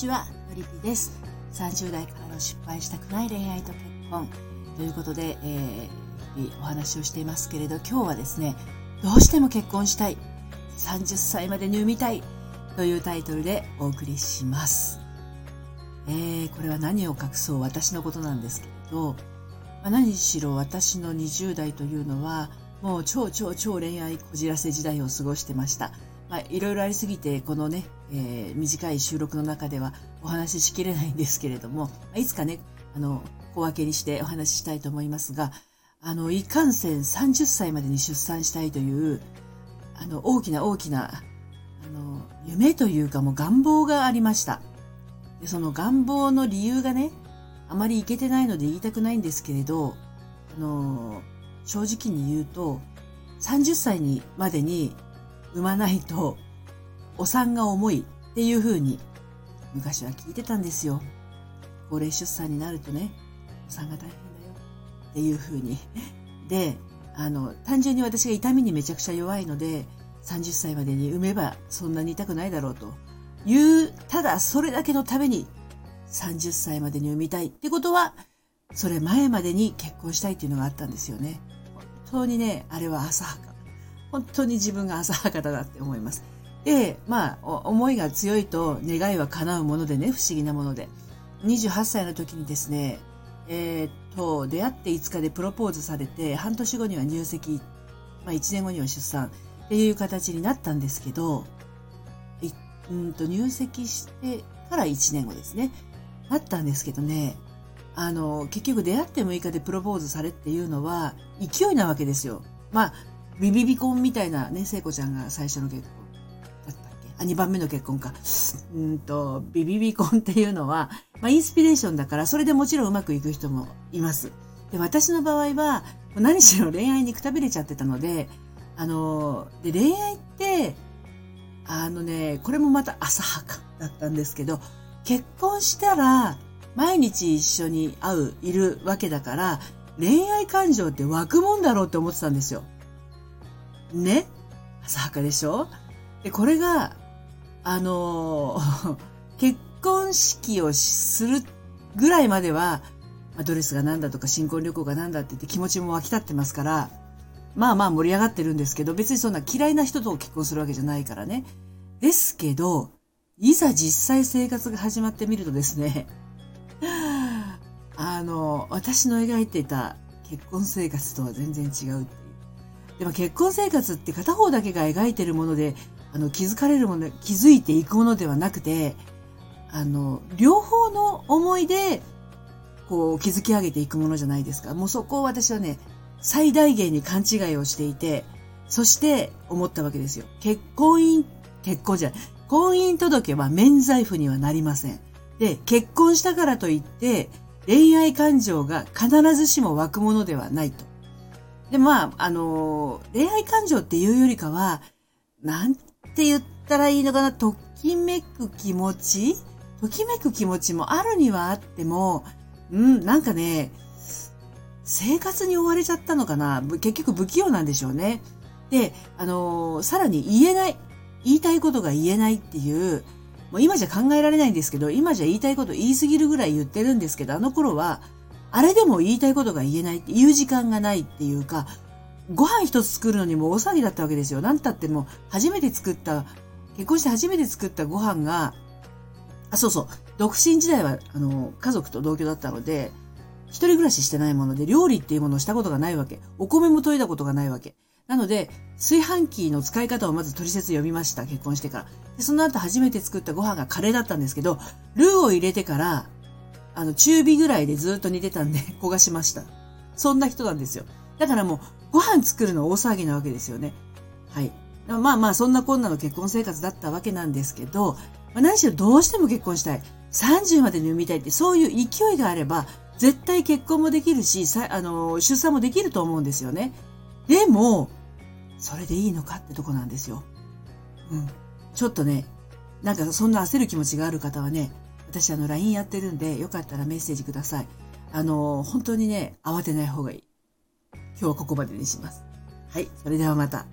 ちは、のりぴです。30代からの失敗したくない恋愛と結婚ということで、えー、お話をしていますけれど、今日はですね、どうしても結婚したい、30歳までに産みたいというタイトルでお送りします。えー、これは何を隠そう私のことなんですけれど、まあ、何しろ私の20代というのは、もう超超超恋愛こじらせ時代を過ごしてました。まあ、いろいろありすぎて、このね、えー、短い収録の中ではお話ししきれないんですけれども、いつかね、あの、小分けにしてお話ししたいと思いますが、あの、いかんせん30歳までに出産したいという、あの、大きな大きな、あの、夢というかもう願望がありました。でその願望の理由がね、あまりいけてないので言いたくないんですけれど、あの、正直に言うと、30歳にまでに産まないとお産が重いっていう風に昔は聞いてたんですよ。高齢出産になるとね、お産が大変だよっていう風に。で、あの、単純に私が痛みにめちゃくちゃ弱いので、30歳までに産めばそんなに痛くないだろうという、ただそれだけのために30歳までに産みたいってことは、それ前までに結婚したいっていうのがあったんですよね。本当にね、あれは浅はか。本当に自分が浅はかだなって思います。で、まあ、思いが強いと願いは叶うものでね、不思議なもので。28歳の時にですね、えー、っと、出会って5日でプロポーズされて、半年後には入籍、まあ1年後には出産っていう形になったんですけど、うんと入籍してから1年後ですね。なったんですけどね、あの、結局出会って6日でプロポーズされっていうのは勢いなわけですよ。まあ、ビビビコンみたいなね、聖子ちゃんが最初の結婚あ、2番目の結婚か。うんと、ビビビコンっていうのは、まあ、インスピレーションだから、それでもちろんうまくいく人もいます。で、私の場合は、何しろ恋愛にくたびれちゃってたので、あの、で、恋愛って、あのね、これもまた浅はかだったんですけど、結婚したら、毎日一緒に会う、いるわけだから、恋愛感情って湧くもんだろうって思ってたんですよ。ね？浅はかでしょ？で、これが、あのー、結婚式をするぐらいまでは、ドレスがなんだとか新婚旅行がなんだって言って気持ちも湧き立ってますから、まあまあ盛り上がってるんですけど、別にそんな嫌いな人と結婚するわけじゃないからね。ですけど、いざ実際生活が始まってみるとですね、あの、私の描いていた結婚生活とは全然違うでも結婚生活って片方だけが描いてるもので、あの、気づかれるもの、気づいていくものではなくて、あの、両方の思いで、こう、築き上げていくものじゃないですか。もうそこを私はね、最大限に勘違いをしていて、そして思ったわけですよ。結婚姻、結婚じゃない。婚姻届は免罪符にはなりません。で、結婚したからといって、恋愛感情が必ずしも湧くものではないと。で、まあ、あの、恋愛感情っていうよりかは、なんて言ったらいいのかな、ときめく気持ち？ときめく気持ちもあるにはあっても、うん、なんかね、生活に追われちゃったのかな？結局不器用なんでしょうね。で、あのさらに言えない。言いたいことが言えないっていう、もう今じゃ考えられないんですけど、今じゃ言いたいこと言いすぎるぐらい言ってるんですけど、あの頃は、あれでも言いたいことが言えないって言う時間がないっていうか、ご飯一つ作るのにも大騒ぎだったわけですよ。なんたっても初めて作った、結婚して初めて作ったご飯が、あ、そうそう、独身時代は、あの、家族と同居だったので、一人暮らししてないもので、料理っていうものをしたことがないわけ。お米も研いだことがないわけ。なので、炊飯器の使い方をまず取説読みました。結婚してから。で、その後初めて作ったご飯がカレーだったんですけど、ルーを入れてから、あの、中火ぐらいでずっと煮てたんで、焦がしました。そんな人なんですよ。だからもう、ご飯作るの大騒ぎなわけですよね。はい。まあまあ、そんなこんなの結婚生活だったわけなんですけど、まあ、何しろどうしても結婚したい。30までに産みたいって、そういう勢いがあれば、絶対結婚もできるし、さあの、出産もできると思うんですよね。でも、それでいいのかってとこなんですよ。うん。ちょっとね、なんかそんな焦る気持ちがある方はね、私あの LINE やってるんで、よかったらメッセージください。あの、本当にね、慌てない方がいい。今日はここまでにします。はい、それではまた。